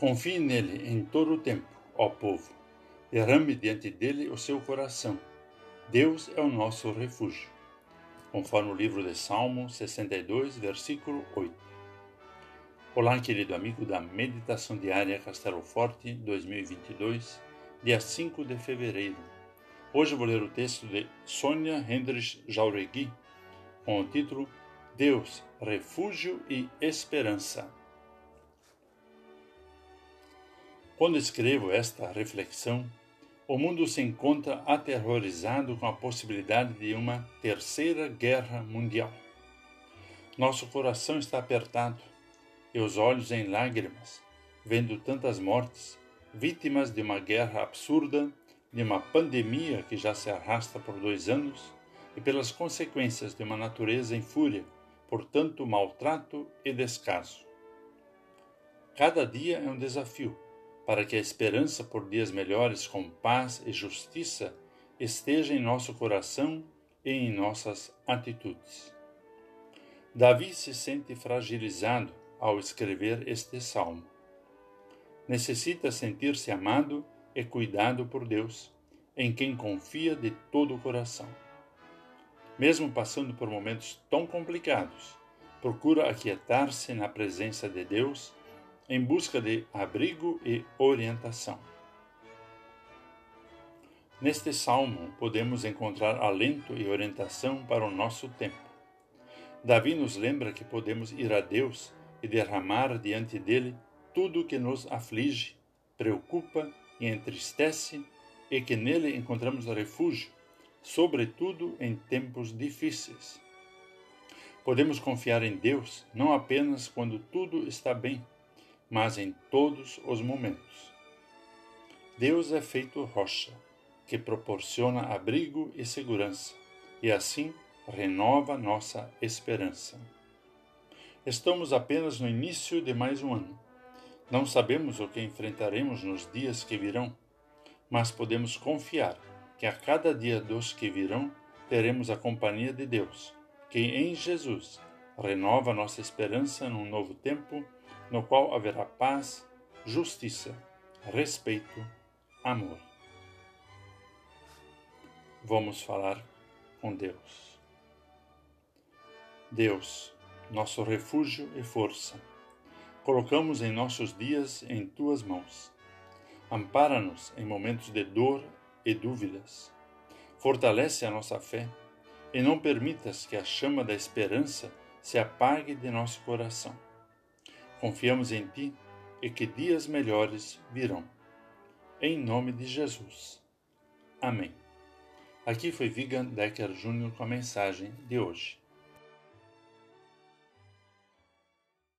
Confie nele em todo o tempo, ó povo. Derrame diante dele o seu coração. Deus é o nosso refúgio. Conforme o livro de Salmo 62, versículo 8. Olá, querido amigo da Meditação Diária Castelo Forte 2022, dia 5 de fevereiro. Hoje vou ler o texto de Sônia Hendrich Jauregui, com o título Deus, Refúgio e Esperança. Quando escrevo esta reflexão, o mundo se encontra aterrorizado com a possibilidade de uma terceira guerra mundial. Nosso coração está apertado e os olhos em lágrimas, vendo tantas mortes, vítimas de uma guerra absurda, de uma pandemia que já se arrasta por dois anos e pelas consequências de uma natureza em fúria por tanto maltrato e descaso. Cada dia é um desafio para que a esperança por dias melhores com paz e justiça esteja em nosso coração e em nossas atitudes. Davi se sente fragilizado ao escrever este salmo. Necessita sentir-se amado e cuidado por Deus, em quem confia de todo o coração. Mesmo passando por momentos tão complicados, procura aquietar-se na presença de Deus em busca de abrigo e orientação. Neste salmo podemos encontrar alento e orientação para o nosso tempo. Davi nos lembra que podemos ir a Deus e derramar diante dele tudo o que nos aflige, preocupa e entristece e que nele encontramos refúgio, sobretudo em tempos difíceis. Podemos confiar em Deus não apenas quando tudo está bem, mas em todos os momentos. Deus é feito rocha, que proporciona abrigo e segurança, e assim renova nossa esperança. Estamos apenas no início de mais um ano. Não sabemos o que enfrentaremos nos dias que virão, mas podemos confiar que a cada dia dos que virão teremos a companhia de Deus, que em Jesus renova nossa esperança num novo tempo no qual haverá paz, justiça, respeito, amor. Vamos falar com Deus. Deus, nosso refúgio e força, colocamos em nossos dias em tuas mãos. Ampara-nos em momentos de dor e dúvidas. Fortalece a nossa fé e não permitas que a chama da esperança se apague de nosso coração Confiamos em Ti e que dias melhores virão. Em nome de Jesus. Amém. Aqui foi Vigan Decker Jr. com a mensagem de hoje.